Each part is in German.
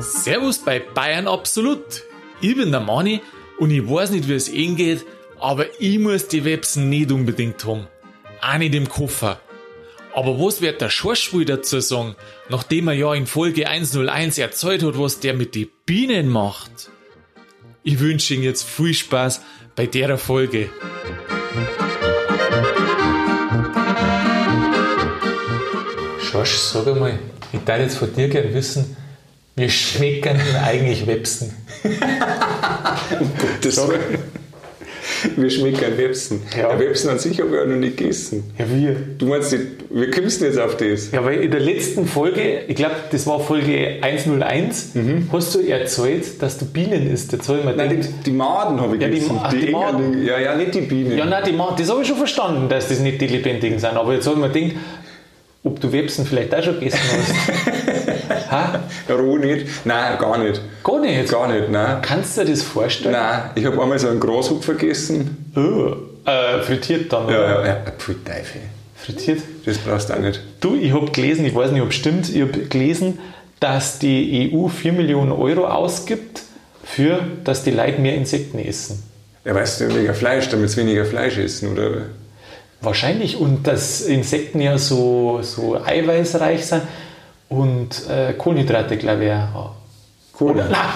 Servus bei Bayern Absolut. Ich bin der Mani und ich weiß nicht, wie es Ihnen geht, aber ich muss die Websen nicht unbedingt haben. Auch nicht im Koffer. Aber was wird der Schorschwul dazu sagen, nachdem er ja in Folge 101 erzählt hat, was der mit den Bienen macht? Ich wünsche Ihnen jetzt viel Spaß bei der Folge. Schorsch, sag einmal, ich darf jetzt von dir gerne wissen, wie schmecken denn eigentlich Websen? Das wir schmecken Websen. Ja. Ja. Websen an sich habe ich auch noch nicht gegessen. Ja, wie? Du meinst, nicht, wie kommst jetzt auf das? Ja, weil in der letzten Folge, ich glaube, das war Folge 101, hast du erzählt, dass du Bienen isst. Jetzt soll ich mir Nein, die, die Maden habe ich Ja, die gegessen. Ach, die Engerlinge. Maden. Ja, ja, nicht die Bienen. Ja, nein, die Ma das habe ich schon verstanden, dass das nicht die Lebendigen sind. Aber jetzt habe ich mir gedacht, ob du Websen vielleicht auch schon gegessen hast. ha? Roh nicht. Nein, gar nicht. Gar nicht. Gar nicht, nein. Kannst du dir das vorstellen? Nein, ich habe einmal so einen Grashupfer gegessen. Oh. Äh, frittiert dann, Ja, oder? ja, ja. Teufel. Frittiert. Das brauchst du auch nicht. Du, ich habe gelesen, ich weiß nicht, ob es stimmt, ich habe gelesen, dass die EU 4 Millionen Euro ausgibt, für, dass die Leute mehr Insekten essen. Ja, weißt du, weniger Fleisch, damit sie weniger Fleisch essen, oder? Wahrscheinlich. Und dass Insekten ja so, so eiweißreich sind und äh, Kohlenhydrate, glaube ich, auch. Kohle. Oder, nein,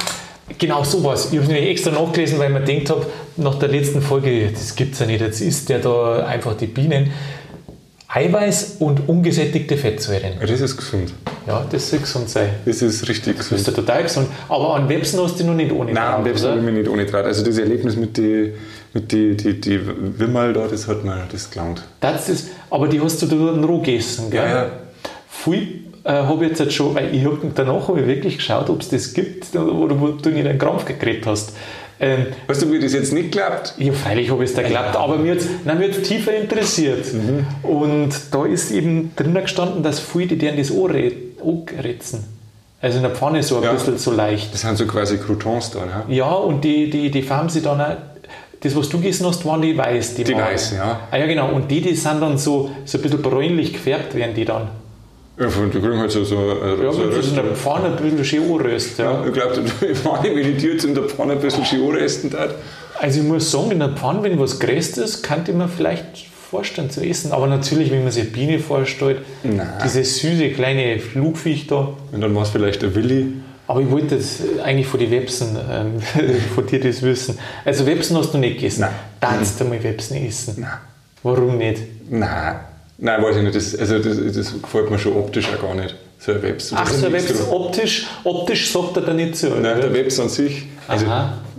genau sowas. Ich habe es nämlich extra nachgelesen, weil ich mir gedacht habe, nach der letzten Folge, das gibt es ja nicht, jetzt isst der da einfach die Bienen. Eiweiß und ungesättigte Fettsäuren. Das ist gesund. Ja, das soll gesund sein. Das ist richtig Das gesund. ist ja total gesund. Aber an Websen hast du noch nicht ohne Nein, am gehabt, Webs oder? habe ich mich nicht ohne traut. Also das Erlebnis mit die, mit die, die, die Wimmerl da, das hat mir das gelangt. Das ist, aber die hast du da roh gegessen, gell? Ja, ja. Viel äh, habe ich jetzt halt schon, weil ich hab, danach habe ich wirklich geschaut, ob es das gibt oder wo du nicht einen Krampf gekriegt hast. Ähm, Weißt du, wie das jetzt nicht klappt? ja, freilich habe ich es da geglaubt, aber mir mir jetzt tiefer interessiert. Und da ist eben drinnen gestanden, dass viele, die deren das Ohr ritzen. Also in der Pfanne so ein Ja. bisschen so leicht. Das sind so quasi Croutons da, ne? Ja, und die, die, die farben sie dann auch, das, was du gegessen hast, waren die weiß. Die, Die weiß, ja. Ah ja, genau. Und die, die sind dann so, so ein bisschen bräunlich gefärbt, werden die dann. Ja, von- die kriegen halt so, so, äh, Ja, so der Röstung. Pfanne ein bisschen anröst. Ja. Ja, ich glaube, wenn ich jetzt in der Pfanne ein bisschen Schiore essen darf. Also ich muss sagen, in der Pfanne, wenn was geröstet ist, könnte mir vielleicht vorstellen zu essen. Aber natürlich, wenn man sich eine Biene vorstellt, Nein. dieses süße kleine Flugviech da. Und dann war es vielleicht der Willi. Aber ich wollte jetzt eigentlich von den Websen, ähm, von dir das wissen. Also Websen hast du nicht gegessen. Nein. Darfst du mal Websen essen? Nein. Warum nicht? Nein. Nein, weiß ich nicht. Das, also das, das gefällt mir schon optisch auch gar nicht. So ein Webs. Ach, so ein Webs, optisch, optisch sagt er da nicht so. Nein, oder? der Webs an sich. Also,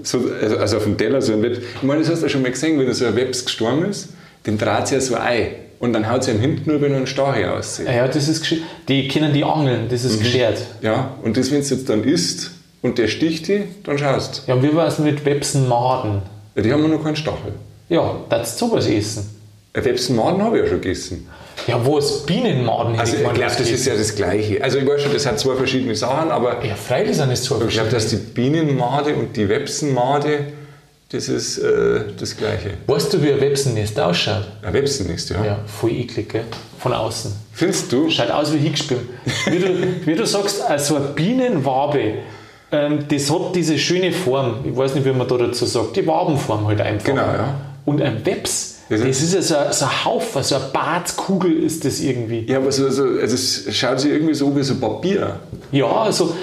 so, also, also auf dem Teller so ein Webs. Ich meine, das hast du ja schon mal gesehen, wenn so ein Webs gestorben ist, den dreht sie ja so ein. Und dann haut sie ihm hinten über noch einen Stachel aus. Ja, das ist die können die angeln, das Mhm. ist geschert. Ja, und das, wenn es jetzt dann isst und der sticht die, dann schaust Ja, und wie war es mit Websenmaden? ja, Die haben ja noch keinen Stachel. Ja, das ist sowas essen. Ein Websenmaden habe ich ja schon gegessen. Ja, wo es Bienenmaden Also ich glaube, das ist ja das Gleiche. Also ich weiß schon, das hat zwei verschiedene Sachen, aber Ja, freilich sind es zwei ich glaube, dass verschiedene. die Bienenmade und die Websenmade, das ist äh, das Gleiche. Weißt du, wie ein Websennest ausschaut? Ein Websennest, ja. Ja, voll eklig, gell? Von außen. Findest du? Schaut aus wie hingespielt. Wie du, wie du sagst, äh, so eine Bienenwabe, ähm, das hat diese schöne Form. Ich weiß nicht, wie man da dazu sagt. Die Wabenform halt einfach. Genau, ja. Und ein Webs, Das das ist- ja so, ein- so ein Haufen, so eine Bartkugel ist das irgendwie. Ja, aber so, so, also es schaut sich irgendwie so wie so Papier. Ja, also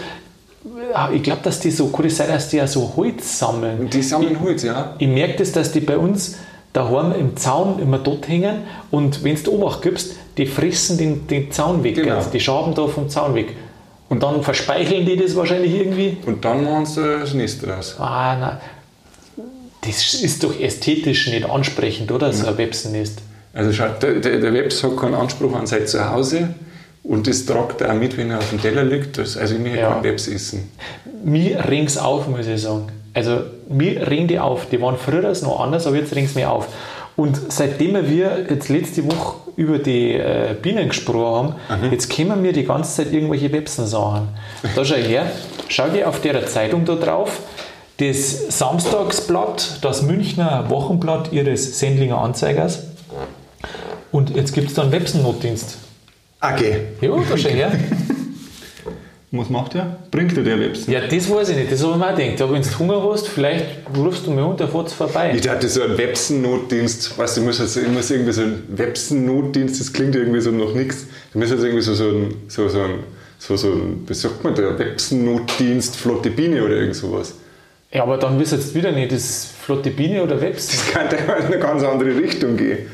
ich glaube, dass die so, kann es sein, dass die ja so Holz sammeln. Und die sammeln Holz, ja. Ich merke das, dass die bei uns daheim im Zaun immer dort hängen und wenn du Obacht gibst, die fressen den, den Zaun weg, Genau. gell? die schaben da vom Zaun weg. Und dann verspeicheln die das wahrscheinlich irgendwie. Und dann machen sie das Nest raus. Ah, nein. Das ist doch ästhetisch nicht ansprechend, oder? So ein Websennest. Also schaut, der, der, Webs hat keinen Anspruch an sein Zuhause und das tragt er auch mit, wenn er auf dem Teller liegt. Das, also ich möchte Ja. keinen Webs essen. Mir ring's auf, muss ich sagen. Also mir ringen die auf. Die waren früher noch anders, aber jetzt ring's mir auf. Und seitdem wir jetzt letzte Woche über die äh, Bienen gesprochen haben, jetzt kommen mir die ganze Zeit irgendwelche Websen-Sachen. Da schau her, schau dir auf der Zeitung da drauf, das Samstagsblatt, das Münchner Wochenblatt ihres Sendlinger Anzeigers. Und jetzt gibt es da einen Websen-Notdienst. Okay. Ja, da schau her. Was macht der? Bringt dir der Websen? Ja, das weiß ich nicht, das habe ich mir auch gedacht. Aber wenn du Hunger hast, vielleicht rufst du mir und der fährt vorbei. Ich dachte, so ein Websen-Notdienst, weißt du, ich muss, ich muss irgendwie so ein Websen-Notdienst, das klingt irgendwie so noch nichts. Du musst jetzt irgendwie so, so ein, so, so ein, so, so ein, wie sagt man, der Websen-Notdienst, Flotte Biene oder irgend sowas. Ja, aber dann wisst ihr jetzt wieder nicht, das Flotte Biene oder Websen. Das könnte in eine ganz andere Richtung gehen.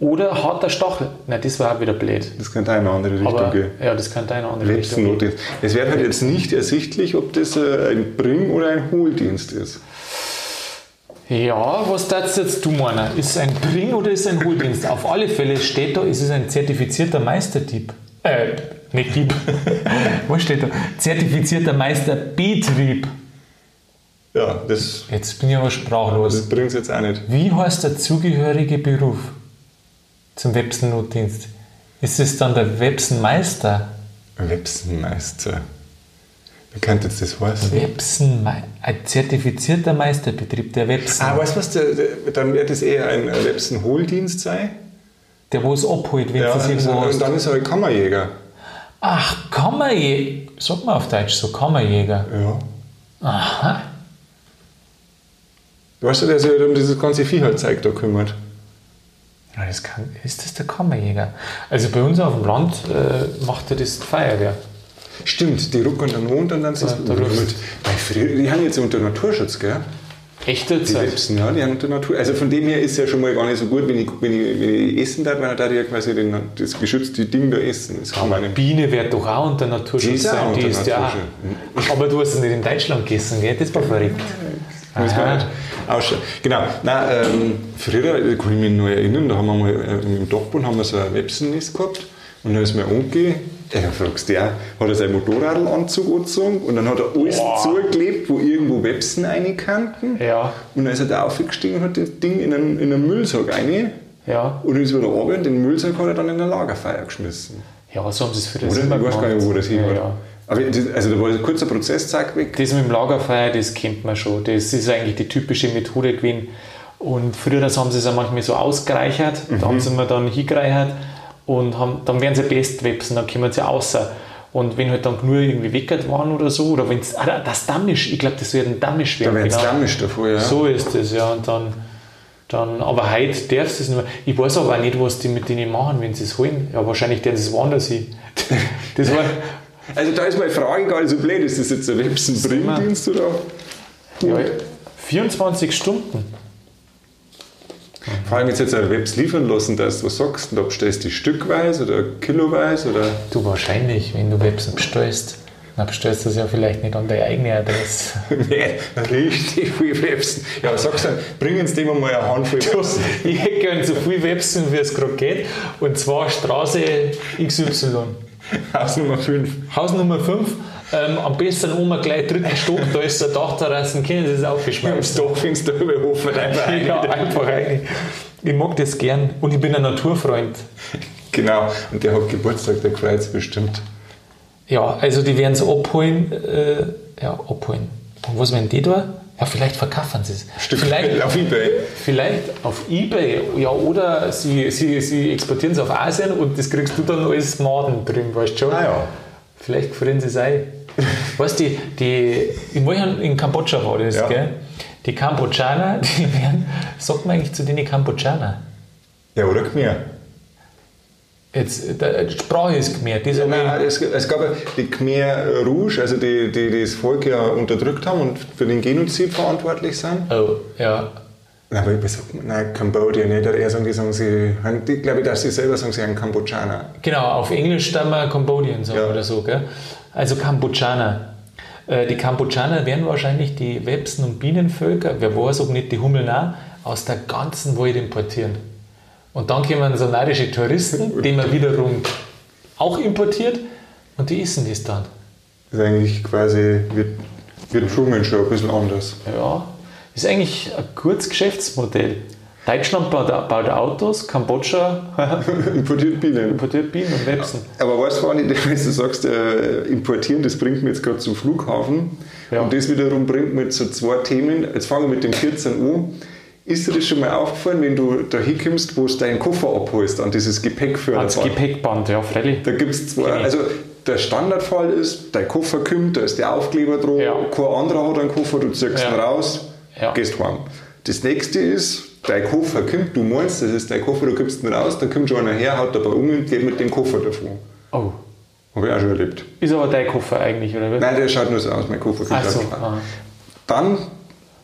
Oder harter Stachel. Nein, das war auch wieder blöd. Das könnte in eine andere Richtung Aber, gehen. ja, das könnte in eine andere Richtung gehen. Es wird halt jetzt nicht ersichtlich, ob das äh, ein Bring- oder ein Hohldienst ist. Ja, was darfst jetzt du meinen? Ist es ein Bring- oder ist es ein Hohldienst? Auf alle Fälle steht da, ist es ein zertifizierter Meisterdieb. Äh, nicht Dieb. was steht da? Zertifizierter Meisterbetrieb. Ja, das, Jetzt bin ich aber sprachlos. das bringt es jetzt auch nicht. Wie heißt der zugehörige Beruf zum Websen-Notdienst? Ist es dann der Websenmeister? Websenmeister. Wie könnte jetzt das heißen? Websenmeister. Ein zertifizierter Meisterbetrieb der Websen. Ah, weißt du was? Der, der, dann wird es eher ein Websen-Hohldienst sein. Der, wo es abholt, wenn Ja, es irgendwo und hast. dann ist er ein Kammerjäger. Ach, Kammerjäger. Sag mal auf Deutsch so, Kammerjäger. Ja. Aha. Weißt du, der sich halt um dieses ganze Viehhaltzeug da kümmert. Ja, das kann, ist das der Kammerjäger? Also bei uns auf dem Land äh, macht er das die Feuerwehr. Stimmt, die rucken dann Mond und dann sind Ja, da sie. Früher, die haben jetzt unter Naturschutz, gell? Echte Die Zeit. Websen, ja, die haben unter Natur. Also von dem her ist es ja schon mal gar nicht so gut, wenn ich, wenn ich, wenn ich essen darf, weil ich ja quasi den, das geschützte Ding da essen. Das kann man. Biene wird doch auch unter Die Naturschutz auch sein. Die ist ja auch. Aber du hast es nicht in Deutschland gegessen, gell? Das war verrückt. Muss man nicht ausschauen. Genau. Nein, ähm, früher kann ich mich noch erinnern, da haben wir mal äh, im Dachboden haben wir so ein Websennest gehabt und dann ist mir umgegangen, ja, fragst ja, hat er seinen Motorradanzug angezogen und dann hat er alles Boah. zugeklebt, wo irgendwo Websen rein kannten. Ja, Und dann ist er da aufgestiegen und hat das Ding in einen, in einen Müllsack rein ja. und dann ist wieder runter und den Müllsack hat er dann in ein Lagerfeuer geschmissen. Ja, so haben sie es für das Oder? Ich weiß gar nicht, wo das hin ja, war. ja. Aber das, also da war ein kurzer Prozess, zack, weg. Das mit dem Lagerfeuer, das kennt man schon. Das ist eigentlich die typische Methode gewesen. Und früher das haben sie es auch manchmal so ausgereichert. Da haben sie mir dann hingereichert und haben, dann werden sie bestwebsen, dann kommen sie außer. Und wenn halt dann nur irgendwie weckert waren oder so, oder wenn es, ah, das Dammisch, ich glaube, das wird ein Dammisch Da werden. wäre jetzt genau. Dammisch davor, ja. So ist es, ja. Und dann, dann, aber heute darfst du es nicht mehr. Ich weiß aber auch nicht, was die mit denen machen, wenn sie es holen. Ja, wahrscheinlich werden sie es woanders hin. Das war, Also da ist meine Frage gar nicht so blöd, ist das jetzt ein Websen-Bringdienst oder? ja, 24 Stunden. Vor allem jetzt jetzt ein Webs liefern lassen, dass du was sagst, und ob bestellst du die stückweise oder kiloweise oder. Du wahrscheinlich, wenn du Websen bestellst, dann bestellst du es ja vielleicht nicht an deine eigene Adresse. Nee, richtig viel Websen. Ja, sagst du, bringen Sie dem mal eine Handvoll Websen. Ich hätte gern so viel Websen, wie es gerade geht. Und zwar Straße XY. Haus Nummer 5. Hausnummer 5. Ähm, am besten oben gleich dritten Stock, da ist der Dachterrassen, können Sie das Am aufgeschmissen. Stock findest du über Hofen einfach rein. Ja, einfach rein. Ich mag das gern und ich bin ein Naturfreund. Genau, und der hat Geburtstag, der freut sich bestimmt. Ja, also die werden es abholen. Äh, ja, abholen. Und was werden die da? Ja, vielleicht verkaufen sie es. Stück Vielleicht, auf Ebay. vielleicht auf Ebay. Ja, oder sie, sie, sie exportieren es auf Asien und das kriegst du dann als Maden drin, weißt du schon? Ah ja. Vielleicht frieren sie es ein. Weißt du, die, die, in, welchem- in Kambodscha war das, Ja. gell? Die Kambodschaner, die werden, sagt man eigentlich zu denen Kambodschaner? Ja, oder Khmer. Jetzt, der, die Sprache ist. Das hab ich- Nein, es, es gab ja die Khmer Rouge, also die, die, die das Volk ja unterdrückt haben und für den Genozid verantwortlich sind. oh, ja. Nein, aber ich sag, nein, Kambodscha nicht. Eher sagen die, sagen sie, ich glaube, dass sie selber sagen, sie sind Kambodschaner. Genau, auf Englisch dann mal Cambodian sagen Ja. oder so, gell? Also Kambodschaner. Äh, Die Kambodschaner werden wahrscheinlich die Websen- und Bienenvölker, wer weiß, ob nicht die Hummeln auch, aus der ganzen Welt importieren. Und dann kommen so nordische Touristen, die man wiederum auch importiert und die essen das dann. Das ist eigentlich quasi, wird, wird Truman schon ein bisschen anders. Ja, ist eigentlich ein gutes Geschäftsmodell. Deutschland baut, baut Autos, Kambodscha Importiert Bienen. importiert Bienen und Websen. Aber weißt du, wenn du sagst, äh, importieren, das bringt mich jetzt gerade zum Flughafen. Ja. Und das wiederum bringt mich zu zwei Themen. Jetzt fange ich mit dem 14 an. Ist dir das schon mal aufgefallen, wenn du da hinkommst, wo du deinen Koffer abholst, an dieses Gepäckführer? Ans Gepäckband, ja, freilich. Da gibt es zwei. Also der Standardfall ist, dein Koffer kommt, da ist der Aufkleber drauf, Ja. kein anderer hat einen Koffer, du ziehst Ja. ihn raus, Ja. gehst heim. Das nächste ist, dein Koffer kommt, du meinst, das ist dein Koffer, du gibst ihn raus, dann kommt schon einer her, haut dabei um und geht mit dem Koffer davon. Oh. Habe ich auch schon erlebt. Ist aber dein Koffer eigentlich, oder was? Nein, der schaut nur so aus, mein Koffer kommt Ach so, raus. aha. Dann,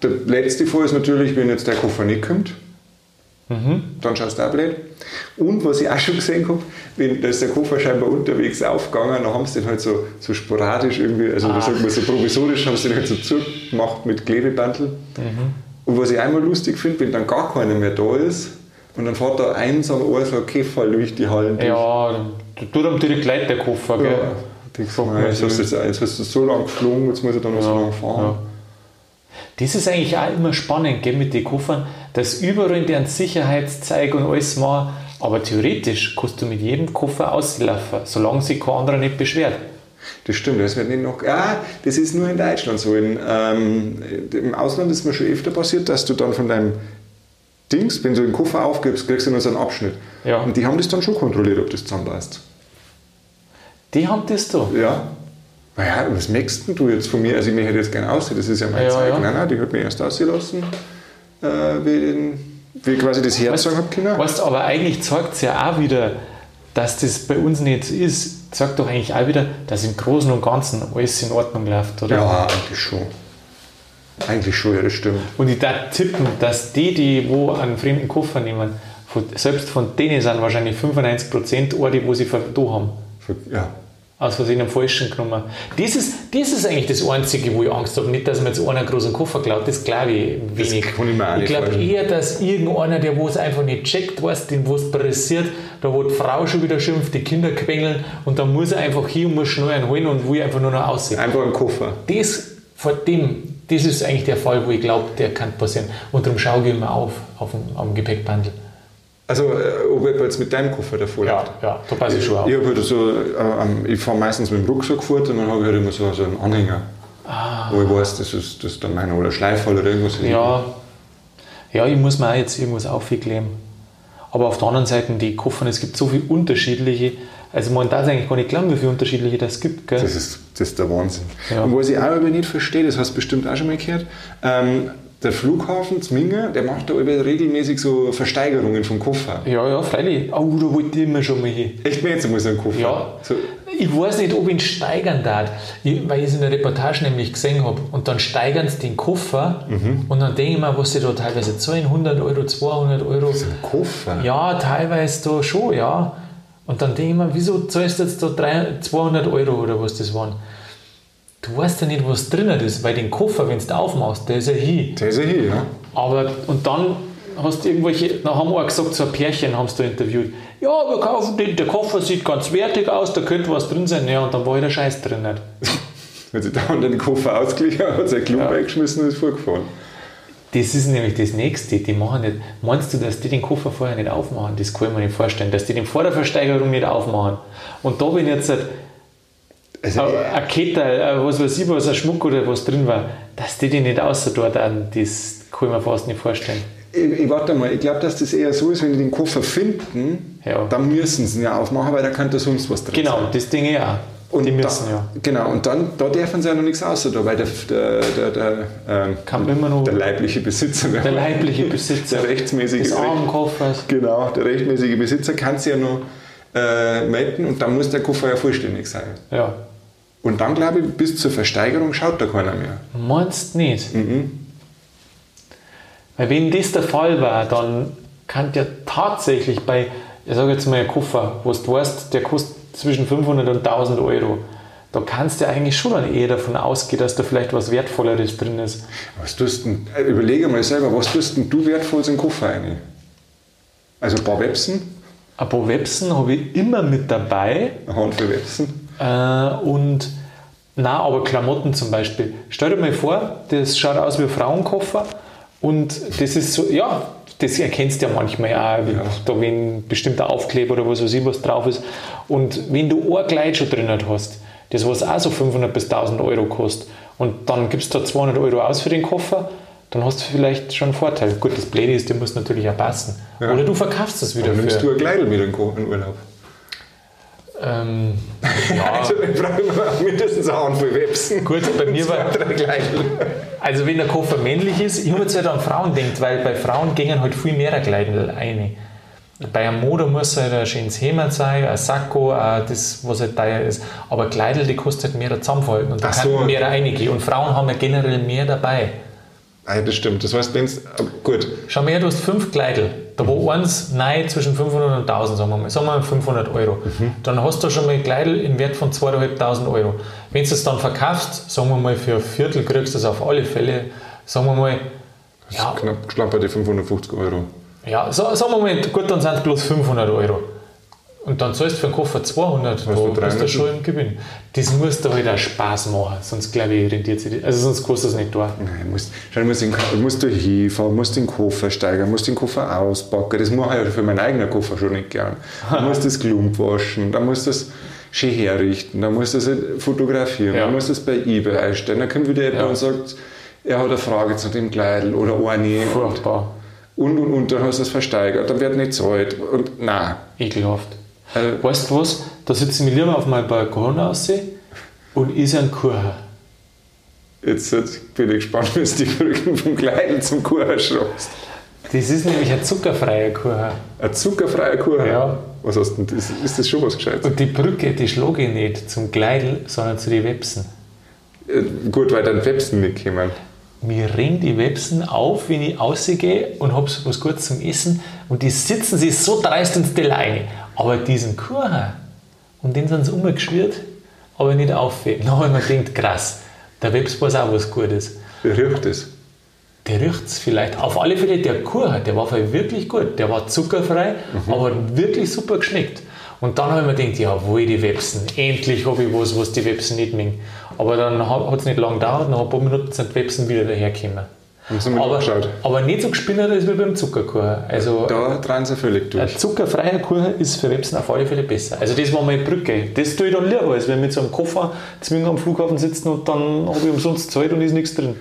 der letzte Fall ist natürlich, wenn jetzt der Koffer nicht kommt. Dann schaust du auch blöd. Und was ich auch schon gesehen habe, wenn da ist der Koffer scheinbar unterwegs aufgegangen, dann haben sie den halt so, so sporadisch irgendwie, also da Ah. sagt man so provisorisch, haben sie den halt so zugemacht mit Klebebandel. Und was ich einmal lustig finde, wenn dann gar keiner mehr da ist und dann fährt da einsam ein so ein Käfer durch die Hallen durch. Ja, dann tut ihm direkt leid, der Koffer, gell? Ja. Du, nein, jetzt hast du jetzt, hast du so lange geflogen, jetzt muss ich dann noch so lange fahren. ja. Das ist eigentlich auch immer spannend gell, mit den Koffern, dass überall deren Sicherheitszeig und alles war. Aber theoretisch kannst du mit jedem Koffer auslaufen, solange sich kein anderer nicht beschwert. Das stimmt, das wird nicht noch. Ah, das ist nur in Deutschland so. In, ähm, Im Ausland ist mir schon öfter passiert, dass du dann von deinem Dings, wenn du den Koffer aufgibst, kriegst du nur so einen Abschnitt. Ja. Und die haben das dann schon kontrolliert, ob das zusammenpasst. Die haben das da. Ja. Naja, was merkst denn du jetzt von mir? Also, ich hätte jetzt gerne aussehen, das ist ja mein Ja, Zeug. ja. Nein, nein, die hat mich erst aussehen lassen, äh, wie, den, wie quasi das Herz sagen hab können. Weißt, aber eigentlich zeigt es ja auch wieder, dass das bei uns nicht so ist. Sagt doch eigentlich auch wieder, dass im Großen und Ganzen alles in Ordnung läuft, oder? Ja, eigentlich schon. Eigentlich schon, ja, das stimmt. Und ich darf tippen, dass die, die wo einen fremden Koffer nehmen, von, selbst von denen sind wahrscheinlich 95% Orte, wo sie da haben. Ja. Aus Versehen einen falschen genommen. Das ist, das ist eigentlich das Einzige, wo ich Angst habe. Nicht, dass mir jetzt einer einen großen Koffer klaut, das glaube ich wenig. kann ich mir auch nicht glaube eher, dass irgendeiner, der wo es einfach nicht checkt, weiß, den wo es pressiert, da wo die Frau schon wieder schimpft, die Kinder quengeln und dann muss er einfach hier und muss schnell einen holen und will einfach nur noch aussehen. Einfach ein Koffer. Das, vor dem, das ist eigentlich der Fall, wo ich glaube, der kann passieren. Und darum schaue ich immer auf, auf dem, am Gepäckbandel. Also, äh, ob jemand jetzt mit deinem Koffer davor Ja, ja, da passe ich schon auf. Ich, hab halt so, äh, ich fahre meistens mit dem Rucksack fort und dann habe ich halt immer so, so einen Anhänger. Wo ich weiß, das ist, das ist dann meiner oder Schleifhall oder irgendwas. Ah. Ja, ja, ich muss mir auch jetzt irgendwas aufkleben. Aber auf der anderen Seite, die Koffer, es gibt so viele unterschiedliche. Also man darf eigentlich gar nicht glauben, wie viele unterschiedliche das gibt. Gell? Das ist, das ist der Wahnsinn. Ja. Und was ich auch aber nicht verstehe, das hast du bestimmt auch schon mal gehört, ähm, der Flughafen Zminger, der macht da regelmäßig so Versteigerungen vom Koffer. ja, ja, freilich. Oh, da wollte ich immer schon mal hin. Echt mir jetzt einmal so einen Koffer? Ja. So, Ich weiß nicht, ob ich ihn steigern darf, ich- weil ich es in der Reportage nämlich gesehen habe. Und dann steigern sie den Koffer und dann denke ich mir, was sie da teilweise zahlen, 100 Euro, 200 Euro. ein Koffer? Ja, teilweise da schon, ja. Und dann denke ich mir, wieso zahlst du jetzt da drei- 200 Euro oder was das waren? Du weißt ja nicht, was drin ist, weil den Koffer, wenn du aufmachst, der ist ja hin. Der ist ja hier, ja. Aber, und dann hast du irgendwelche, dann haben auch gesagt, so ein Pärchen haben sie da interviewt. Ja, wir kaufen den, der Koffer sieht ganz wertig aus, da könnte was drin sein. Ja, und dann war ja der Scheiß drin nicht. Wenn sie da den Koffer ausgeglichen hat, sein Klub Ja. weggeschmissen und ist vorgefahren. Das ist nämlich das Nächste. Die machen nicht. Meinst du, dass die den Koffer vorher nicht aufmachen? Das kann ich mir nicht vorstellen. Dass die den vor der Versteigerung nicht aufmachen. Und da bin jetzt halt Also, ein ein Kette, ein was weiß ich, was ein Schmuck oder was drin war, dass die den nicht außer dort an, das kann ich mir fast nicht vorstellen. ich, ich warte mal, ich glaube, dass das eher so ist, wenn die den Koffer finden, Ja. dann müssen sie ihn ja aufmachen, weil da könnte sonst was drin Genau, sein. das Ding ja. Und die müssen da, ja. Genau, und dann, da dürfen sie ja noch nichts außer da, weil der, der, der, der, ähm, Kann immer noch der leibliche Besitzer, der leibliche Besitzer der rechtsmäßige des Armenkoffers. Genau, der rechtmäßige Besitzer kann sie ja noch äh, melden und dann muss der Koffer ja vollständig sein. Ja. Und dann glaube ich, bis zur Versteigerung schaut da keiner mehr. Meinst nicht? Mhm. Weil wenn das der Fall war, dann kann der tatsächlich bei, ich sage jetzt mal ein Koffer, wo du weißt, der kostet zwischen 500 und 1000 Euro, da kannst du eigentlich schon dann eher davon ausgehen, dass da vielleicht was Wertvolleres drin ist. Was tust denn, äh, überlege mal selber, was tust denn du wertvolles in den Koffer rein? Also ein paar Websen, Ein paar Websen habe ich immer mit dabei eine Handvoll Websen. Äh, und na, aber Klamotten zum Beispiel. Stell dir mal vor, das schaut aus wie ein Frauenkoffer und das ist so, ja, das erkennst du ja manchmal auch, da wenn bestimmter Aufkleber oder was weiß ich was drauf ist. Und wenn du ein Kleid schon drin hast, das was auch so 500 bis 1000 Euro kostet und dann gibst du da 200 Euro aus für den Koffer, dann hast du vielleicht schon einen Vorteil. Gut, das Blöde ist, der muss natürlich auch passen. Oder du verkaufst es wieder Dann nimmst du ein Kleidel mit in den Urlaub. Ähm, ja, Also ich brauche immer mindestens eine Handvoll Websen. gut, bei mir war. Also wenn der Koffer männlich ist, ich habe jetzt halt an Frauen denkt, weil bei Frauen gehen halt viel mehr Kleidel ein. Bei einem Mode muss halt ein schönes Hemd sein, ein Sakko, das, was halt teuer ist. Aber Kleidel, die kostet halt mehr zusammenhalten und da Ach so. kann mehr reingehen. Und Frauen haben ja generell mehr dabei. Ah, ja, das stimmt. Das heißt, wenn's, aber gut, Schau mal her, du hast fünf Kleidel. Da wo eins nein zwischen 500 und 1000, sagen wir mal. Sagen wir mal 500 Euro. Dann hast du schon mal Kleidel im Wert von 2500 Euro. Wenn du es dann verkaufst, sagen wir mal für ein Viertel kriegst du es auf alle Fälle, sagen wir mal, ja, knapp schlamperte 550 Euro. ja so, sagen wir mal, gut, dann sind es bloß 500 Euro. Und dann zahlst du für einen Koffer 200, da bist du 300? schon im Gewinn. Das muss dir halt auch Spaß machen, sonst glaube ich, rentiert sich das. Also sonst kostet es nicht da. Nein, musst, schau, du musst, den, musst du hinfahren, musst den Koffer steigern, musst den Koffer auspacken. Das mache ich ja für meinen eigenen Koffer schon nicht gern. Dann musst du das Klump waschen, dann musst du das schön herrichten, dann musst du das halt fotografieren, Ja. dann musst du das bei eBay einstellen. Dann kommt wieder jemand Ja. und sagt, er hat eine Frage zu dem Kleidel oder eine. Furchtbar. Und, und, und, dann hast du es versteigert, dann wird nicht gezahlt. Und nein. Ekelhaft. Äh, Weißt du was? Da sitze ich mir lieber auf meinem Balkon raus und esse einen Kuchen. Jetzt, jetzt bin ich gespannt, was die Brücken vom Kleidel zum Kuchen schraubst. Das ist nämlich ein zuckerfreier Kuchen. Ein zuckerfreier Kuchen? Ja. Was hast du denn? Ist, ist das schon was Gescheites? Und die Brücke, die schlage ich nicht zum Kleidel, sondern zu den Websen. Äh, Gut, weil dann Websen nicht kommen. Mir ringen die Websen auf, wenn ich rausgehe und habe was Gutes zum Essen und die sitzen sich so dreist ins rein. Aber diesen Kuchen, um den sind sie umgeschwirrt, aber nicht auffällt. Dann habe ich mir gedacht, krass, der Webs weiß auch was Gutes. Riecht es? Der riecht es vielleicht. Auf alle Fälle, der Kuchen, der war wirklich gut. Der war zuckerfrei, aber wirklich super geschmeckt. Und dann habe ich mir gedacht, jawohl, die Websen. Endlich habe ich was, was die Websen nicht mögen. Aber dann hat es nicht lange gedauert, nach ein paar Minuten sind die Websen wieder dahergekommen. Aber, aber nicht so gespinnert als wie beim Zuckerkuchen. Also Da drehen sie völlig ein durch. zuckerfreier Kuchen ist für Websen auf alle Fälle besser. Also das war meine Brücke. Das tue ich dann lieber, als wenn wir mit so einem Koffer zwingend am Flughafen sitzen und dann habe ich umsonst Zeit und ist nichts drin.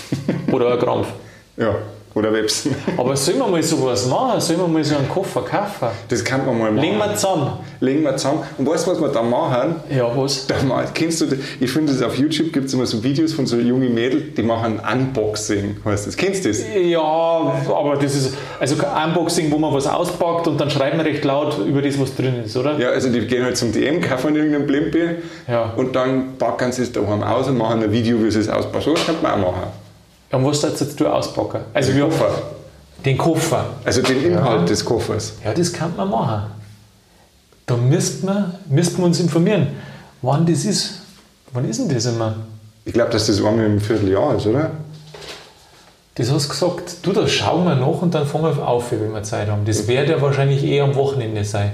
Oder ein Krampf. Ja, oder Websen. Aber sollen wir mal sowas machen? Sollen wir mal so einen Koffer kaufen? Das kann man mal machen. Legen wir zusammen. Legen wir zusammen. Und weißt du, was wir da machen? Ja, was? Da mal, kennst du, ich finde das auf YouTube gibt es immer so Videos von so jungen Mädels, die machen Unboxing, heißt das. Kennst du das? Ja, aber das ist also Unboxing, wo man was auspackt und dann schreibt man recht laut über das, was drin ist, oder? Ja, also die gehen halt zum DM, kaufen irgendeinen Blimpi Ja. und dann packen sie es daheim aus und machen ein Video, wie sie es auspacken. So könnte man auch machen. Und was sollst jetzt du auspacken? Also Den Koffer. Den Koffer. Also den Inhalt des Koffers. Ja, das kann man machen. Da müssten wir, müssten wir uns informieren, wann das ist. Wann ist denn das immer? Ich glaube, dass das einmal im Vierteljahr ist, oder? Das hast du gesagt, du, das schauen wir nach und dann fangen wir auf, wenn wir Zeit haben. Das wird ja wahrscheinlich eher am Wochenende sein.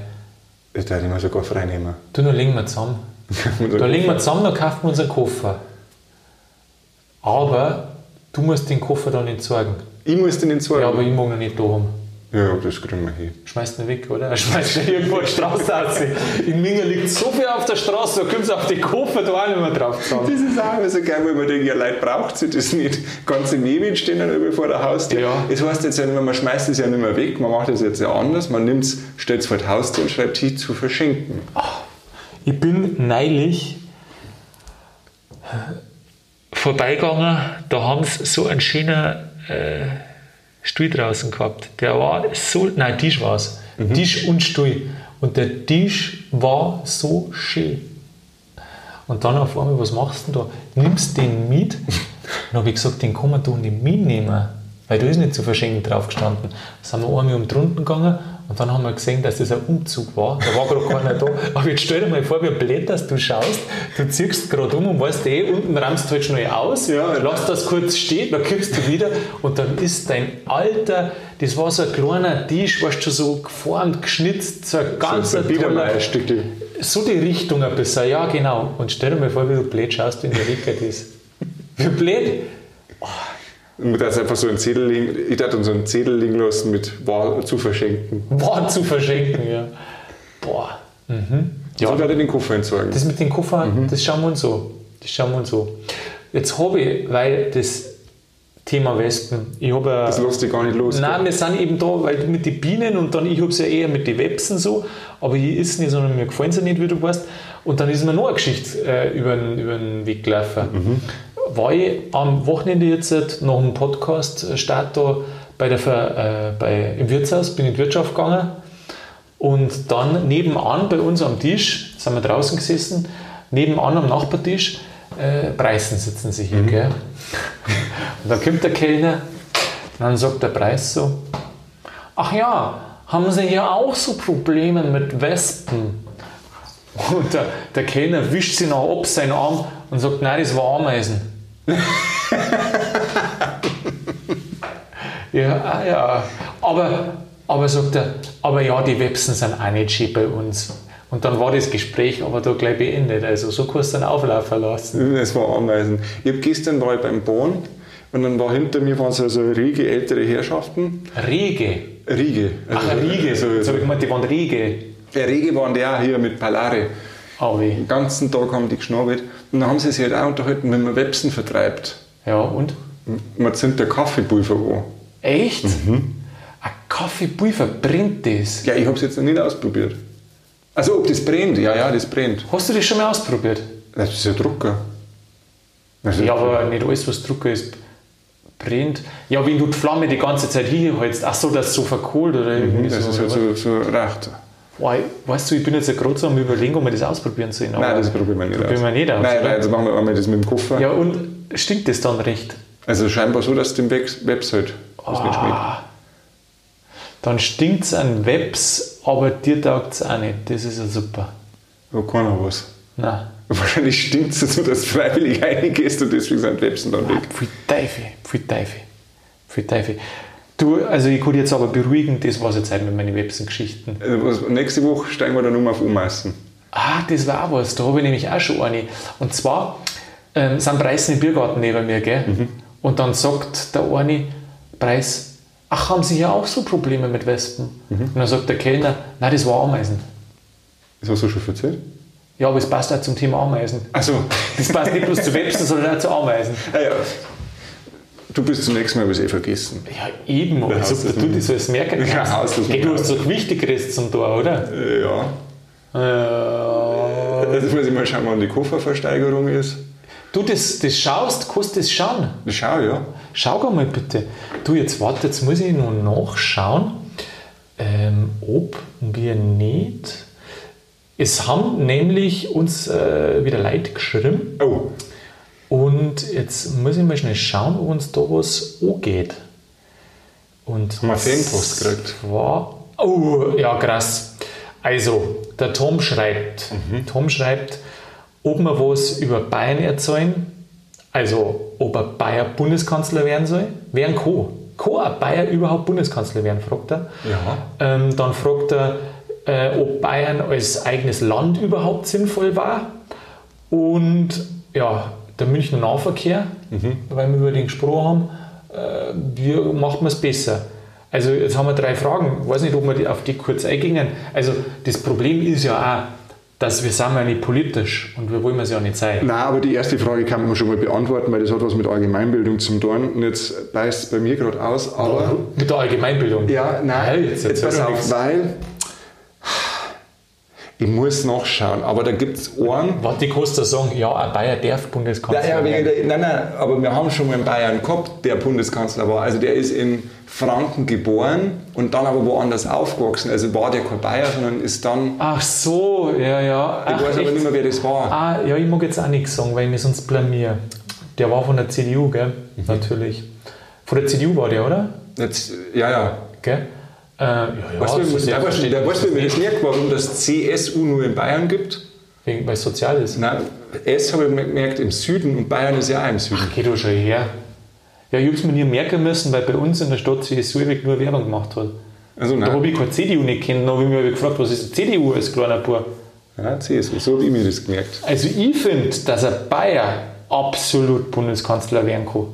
Das hätte ich mir sogar frei nehmen. Du, dann legen wir zusammen. Da legen wir zusammen, dann kaufen wir uns einen Koffer. Aber du musst den Koffer dann entsorgen. Ich muss den entsorgen. Ja, aber ich mag ihn nicht da haben. Ja, das kriegen wir hin. Schmeißt ihn weg, oder? Schmeißt ihn irgendwo die Straße aus. In Minga liegt so viel auf der Straße, da kommst du auf die Koffer da auch nicht mehr drauf zusammen. Das ist auch immer so geil, weil man denkt, ja, Leute braucht sie das nicht. Ganze Mewit stehen dann über vor der Haustür. Ja. Das heißt jetzt ja nicht mehr, man schmeißt es ja nicht mehr weg, man macht das jetzt ja anders. Man nimmt es, stellt es vor die Haustür und schreibt hier zu verschenken. Ich bin neulich vorbeigegangen, da haben sie so einen schönen äh, Stuhl draußen gehabt. Der war so, nein, Tisch war es. Tisch und Stuhl. Und der Tisch war so schön. Und dann auf einmal, was machst du denn da? Nimmst den mit? Dann habe ich gesagt, den kann man da nicht mitnehmen, weil da ist nicht zu verschenken drauf gestanden. Da sind wir einmal um drunten gegangen und dann haben wir gesehen, dass das ein Umzug war. Da war gerade keiner da. Aber jetzt stell dir mal vor, wie blöd, dass du schaust, du ziehst gerade um und weißt eh, unten rammst du halt schnell aus, Ja. lass das kurz stehen, dann kippst du wieder und dann ist dein alter, das war so ein kleiner Tisch, weißt du, so geformt, geschnitzt, so ein ganz so ein toller, Biedermeierstückel. so die Richtung ein bisschen, ja genau. Und stell dir mal vor, wie du blöd schaust, wenn der Rickert ist. Wie blöd? Und da ist einfach so ein Zettel liegen, ich dachte uns so einen Zettel liegen lassen mit war zu verschenken. War zu verschenken, ja. Boah. Mhm. Ja. So werde ich den Koffer entsorgen. das mit den Koffer, das schauen wir uns so. Das schauen wir uns so. Jetzt habe ich, weil das Thema Wespen. Ich habe ja. Das lässt dich gar nicht los. Nein, wir sind eben da, weil mit den Bienen und dann, ich habe es ja eher mit den Websen so, aber hier ist nicht, sondern mir gefallen sie nicht, wie du weißt. Und dann ist mir noch eine Geschichte äh, über, den, über den Weg gelaufen. Mhm. War ich am Wochenende jetzt nach dem Podcast-Start da bei der, äh, bei, im Wirtshaus, bin in die Wirtschaft gegangen und dann nebenan bei uns am Tisch, sind wir draußen gesessen, nebenan am Nachbartisch, äh, Preisen sitzen sie hier, gell? Und dann kommt der Kellner und dann sagt der Preis so, ach ja, haben Sie hier auch so Probleme mit Wespen? Und der, der Kellner wischt sich noch ab seinen Arm und sagt, nein, das war Ameisen. ja, ah, ja. Aber, aber sagt er, aber ja, die Websen sind auch nicht schön bei uns. Und dann war das Gespräch aber da gleich beendet. Also so kannst du dann auflaufen lassen. Es war Ameisen. Ich habe gestern war ich beim Bahn und dann war hinter mir waren so, so riege ältere Herrschaften. Riege. Riege. Ach, eine Riege. So, Jetzt so, habe ich gemeint, die waren Riege. der Riege waren der hier mit Palare. Oh. Den ganzen Tag haben die geschnabelt. Und dann haben sie sich halt auch unterhalten, wenn man Websen vertreibt. Ja, und? Man zündet der Kaffeepulver an. Echt? Ein Kaffeepulver brennt das? Ja, ich habe es jetzt noch nicht ausprobiert. Also, ob das brennt? Ja, ja, das brennt. Hast du das schon mal ausprobiert? Das ist ja Drucker. Also, Ja, aber nicht alles, was Drucker ist, brennt. Ja, wenn du die Flamme die ganze Zeit hier hältst, ach so, dass es so verkohlt oder irgendwie das so. ist halt so, so recht. Boah, weißt du, ich bin jetzt ja gerade so am überlegen, ob wir das ausprobieren sollen. Nein, das probieren wir nicht Probieren aus. wir nicht aus, Nein, nein, jetzt machen wir einmal das mit dem Koffer. Ja, und stinkt das dann recht? Also scheinbar so, dass es dem Webs halt was nicht schmeckt. Ah, dann stinkt es an Webs, aber dir taugt es auch nicht. Das ist ja super. Da keiner was. Nein. Wahrscheinlich stinkt es so, dass du freiwillig reingehst und deswegen sind Websen dann weg. Viel Teufel, viel Teufel, viel Teufel. Du, also ich kann jetzt aber beruhigen, das war jetzt halt mit meinen Websen-Geschichten. Also was, nächste Woche steigen wir dann um auf Ummaßen. Ah, das war auch was. Da habe ich nämlich auch schon eine. Und zwar ähm, sind Preisen im Biergarten neben mir, gell? Und dann sagt der eine Preis, ach, haben Sie hier auch so Probleme mit Wespen? Und dann sagt der Kellner, nein, das war Ameisen. Das hast du schon erzählt? Ja, aber es passt auch zum Thema Ameisen. Achso. Das passt nicht bloß zu Websen, sondern auch zu Ameisen. Ah, ja. Du bist zum nächsten Mal was eh vergessen. Ja, eben. Aber hast super, das du das alles merken Ja, kannst. hast das hey, du hast doch Wichtigeres zum Tor, oder? Ja. Äh, Jetzt muss ich mal schauen, wann die Kofferversteigerung ist. du das, das schaust, kannst das schauen. Schau, ja. Schau mal bitte. Du, jetzt warte, jetzt muss ich noch nachschauen, ähm, ob wir nicht. Es haben nämlich uns äh, wieder Leute geschrieben Oh, und jetzt muss ich mal schnell schauen, ob uns da was angeht. Und Haben wir Fanpost gekriegt? War, oh, ja, krass. Also, der Tom schreibt, Tom schreibt, ob wir was über Bayern erzählen, also ob er Bayer Bundeskanzler werden soll, werden kann. Kann ein Bayer überhaupt Bundeskanzler werden, fragt er. Ja. Ähm, dann fragt er, äh, ob Bayern als eigenes Land überhaupt sinnvoll war. Und ja, der Münchner Nahverkehr, weil wir über den gesprochen haben, äh, wie macht man es besser? Also jetzt haben wir drei Fragen. Ich weiß nicht, ob wir auf die kurz eingingen. Also das Problem ist ja auch, dass wir sind ja nicht politisch und wir wollen es ja nicht sein. Nein, aber die erste Frage kann man schon mal beantworten, weil das hat was mit Allgemeinbildung zum tun. Und jetzt beißt es bei mir gerade aus, aber. Mit der Allgemeinbildung. Ja, nein, Nein, jetzt, jetzt pass auf, weil. Ich muss nachschauen, aber da gibt es einen. Warte, die kostet sagen, ja, ein Bayer darf Bundeskanzler Ja, ja, werden. nein, nein, aber wir haben schon mal einen Bayern gehabt, der Bundeskanzler war. Also der ist in Franken geboren und dann aber woanders aufgewachsen. Also war der kein Bayer, sondern ist dann. Ach so, ja, ja. Ich Ach, weiß aber echt? nicht mehr, wer das war. Ah, ja, ich mag jetzt auch nichts sagen, weil ich mich sonst blamier. Der war von der CDU, gell? Mhm. Natürlich. Von der CDU war der, oder? Jetzt, ja, ja. Gell? Äh, ja, ja, Weißt du, so der weiß, selbstverständlich der weiß ist das mir das nicht. warum das CSU nur in Bayern gibt. Wegen, weil es sozial ist. Nein, S habe ich gemerkt im Süden und Bayern ist ja auch im Süden. Geh du schon her. Ja, ich habe es mir nie merken müssen, weil bei uns in der Stadt CSU wirklich nur Werbung gemacht hat. Also Da habe ich keine CDU nicht kennt, dann habe ich mich gefragt, was ist CDU als kleiner Bub? ja, CSU, so habe ich mir das gemerkt. Also ich finde, dass ein Bayer absolut Bundeskanzler werden kann.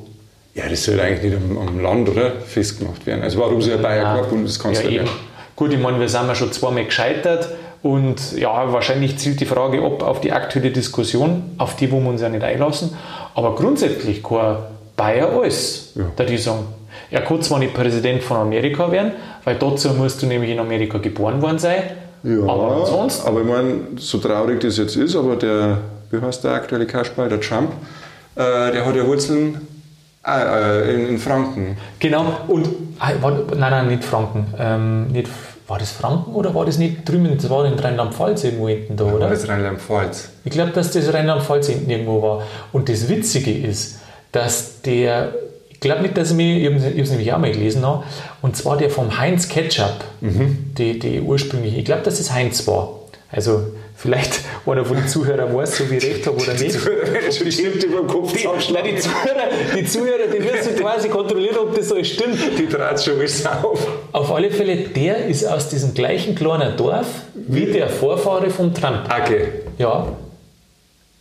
Ja, das sollte eigentlich nicht am, am Land, oder? Festgemacht werden. Also warum soll ein Bayer Nein. kein Bundeskanzler ja, werden? Gut, ich meine, wir sind ja schon zweimal gescheitert und ja, wahrscheinlich zielt die Frage ab auf die aktuelle Diskussion, auf die wo wir uns ja nicht einlassen. Aber grundsätzlich kann ein Bayer alles, Ja. da die sagen. Er kann zwar nicht Präsident von Amerika werden, weil dazu musst du nämlich in Amerika geboren worden sein. Ja, Aber ansonsten, aber ich meine, so traurig das jetzt ist, aber der, wie heißt der aktuelle Kasperl, der Trump, äh, der hat ja Wurzeln äh, in, in Franken. genau. Und, ah, war, nein, nein, nicht Franken. Ähm, nicht, war das Franken oder war das nicht drüben? Das war in Rheinland-Pfalz irgendwo hinten da, oder? War das Rheinland-Pfalz? Ich glaube, dass das Rheinland-Pfalz hinten irgendwo war. Und das Witzige ist, dass der, ich glaube nicht, dass ich mir, ich habe es nämlich auch mal gelesen, noch, und zwar der vom Heinz Ketchup, die, die ursprüngliche, ich glaube, dass es Heinz war. Also vielleicht einer von den Zuhörern weiß, so wie ich recht habe oder nicht. Bestimmt über den Kopf Die, nein, die, Zuhörer, die Zuhörer, die müssen quasi kontrollieren, ob das so stimmt. Die dreht schon alles auf. Auf alle Fälle, der ist aus diesem gleichen kleinen Dorf wie der Vorfahre von Trump. Okay. Ja,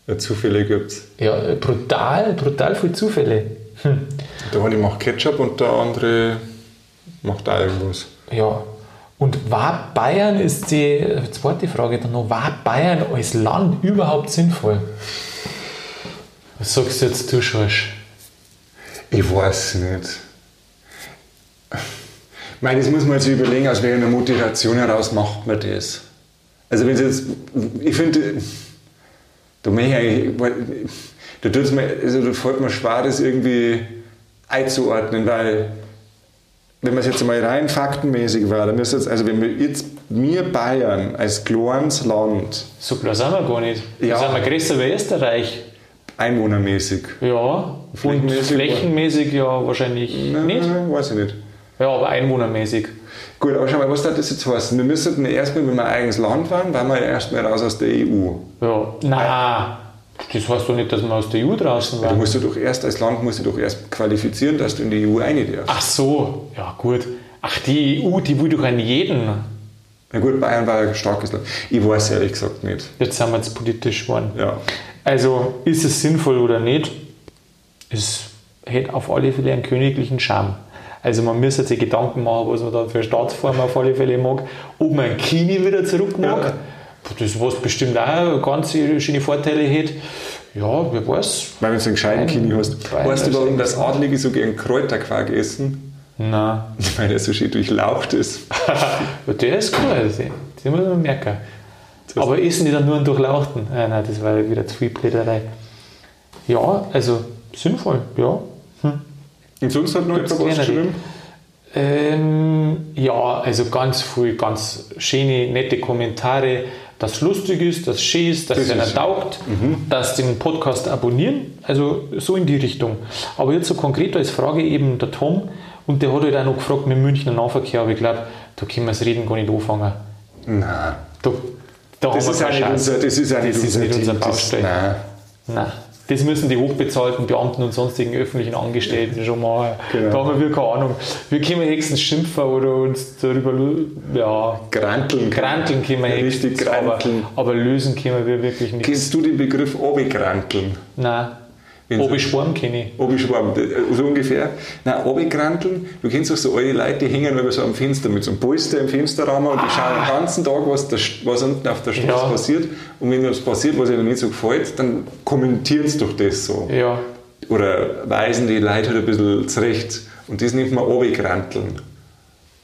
Ja, Zufälle gibt's. ja, brutal, brutal viele Zufälle. Hm. Der eine macht Ketchup und der andere macht auch irgendwas. Ja. Und war Bayern, ist die zweite Frage dann noch, war Bayern als Land überhaupt sinnvoll? Was sagst du jetzt, du Schorsch? Ich weiß nicht. Ich meine, das muss man jetzt überlegen, aus welcher Motivation heraus macht man das. Also wenn es jetzt, ich finde, da ich da mir, also da fällt mir schwer, das irgendwie einzuordnen, weil wenn man es jetzt mal rein faktenmäßig war, dann ist jetzt, also wenn wir jetzt, wir Bayern als kleines Land, So klar sind wir gar nicht. Ja. Ja. Sind wir größer wie Österreich? einwohnermäßig, Ja. Und Flächenmäßig flächenmäßig ja wahrscheinlich nicht. Nein, weiß ich nicht. Ja, aber einwohnermäßig. Gut, aber schau mal, was das jetzt heißen? Wir müssten erstmal, wenn wir ein eigenes Land waren, waren wir erstmal raus aus der EU. Ja. Na, das heißt doch nicht, dass wir aus der EU draußen Du waren. musst du doch erst als Land musst du doch erst qualifizieren, dass du in die EU rein darfst. Ach so, ja gut. Ach, die EU, die will doch an jeden. Na gut, Bayern war ein starkes Land. Ich weiß ehrlich gesagt nicht. Jetzt sind wir jetzt politisch geworden. Ja. Also, ist es sinnvoll oder nicht? Es hätte auf alle Fälle einen königlichen Charme. Also, man müsste sich Gedanken machen, was man da für Staatsform auf alle Fälle mag. Ob man ein Kini wieder zurück mag, Ja. Das was bestimmt auch ganz schöne Vorteile hätte. Ja, wer weiß. Weil wenn du einen gescheiten Kini hast. Weißt du, warum das Adlige so gern Kräuterquark essen? Nein. Weil er so schön durchlaucht ist. Der ist cool, den muss man merken. Aber essen die dann nur einen durchlauchten? Ah, nein, das war wieder zu viel Pläderei. Ja, also sinnvoll, ja. Und sonst hat noch Gibt's jemand was kleinere? geschrieben? Ähm, ja, also ganz viel, ganz schöne, nette Kommentare, dass lustig ist, dass schön ist, dass Das es einer ist- taugt, dass den Podcast abonnieren, also so in die Richtung. Aber jetzt so konkret als Frage eben der Tom und der hat halt auch noch gefragt mit dem Münchner Nahverkehr, aber ich glaube, da können wir das Reden gar nicht anfangen. Nein. Da, da Das ist, unser, das ist auch nicht Das ist unser nicht unser Ding. Das- Baustelle. Nein. Nein, das müssen die hochbezahlten Beamten und sonstigen öffentlichen Angestellten schon machen. Genau. Da haben wir keine Ahnung. Wir können höchstens schimpfen oder uns darüber ja, Granteln. granteln können wir höchstens, Richtig granteln. aber, aber lösen können wir wirklich nicht. Kennst du den Begriff Obigranteln? Nein, Wenn ob sie- ich Schwarm kenne ich. Obischwarm, so ungefähr. Nein, Obigranteln, du kennst doch so alte Leute, die hängen über so am Fenster mit so einem Polster im Fensterrahmen und die schauen den ganzen Tag, was, da, was unten auf der Straße Ah. Ja. passiert. Und wenn was passiert, was ihnen nicht so gefällt, dann kommentieren sie doch das so. Ja, Oder weisen die Leute halt ein bisschen zurecht. Und das nennt man Obigranteln.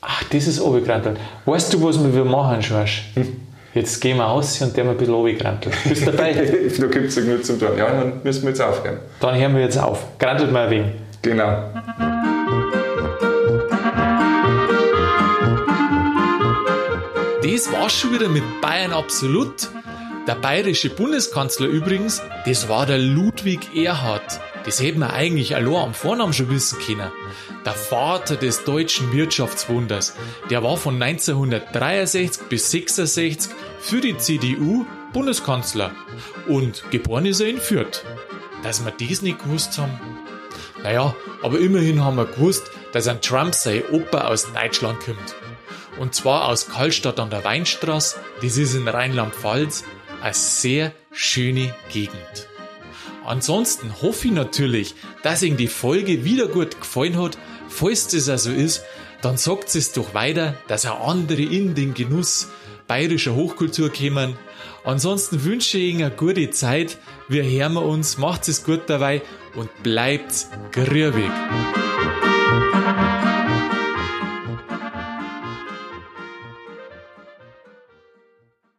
ach, das ist Obigranteln. Weißt du, was wir machen, Schorsch? Jetzt gehen wir aus und der ein bisschen Obigranteln. Bist du dabei? da gibt es genug zum tun. Ja, dann müssen wir jetzt aufhören. Dann hören wir jetzt auf. Grantelt mal ein wenig. Genau. Das war's schon wieder mit Bayern Absolut. Der bayerische Bundeskanzler übrigens, das war der Ludwig Erhard. Das hätten wir eigentlich allein am Vornamen schon wissen können. Der Vater des deutschen Wirtschaftswunders. Der war von 1963 bis 66 für die CDU Bundeskanzler. Und geboren ist er in Fürth. Dass wir das nicht gewusst haben. Naja, aber immerhin haben wir gewusst, dass ein Trump sein Opa aus Deutschland kommt. Und zwar aus Karlstadt an der Weinstraße, das ist in Rheinland-Pfalz, eine sehr schöne Gegend. Ansonsten hoffe ich natürlich, dass Ihnen die Folge wieder gut gefallen hat. Falls das also ist, dann sagt es doch weiter, dass auch andere in den Genuss bayerischer Hochkultur kommen. Ansonsten wünsche ich Ihnen eine gute Zeit. Wir hören uns, macht es gut dabei und bleibt grübig.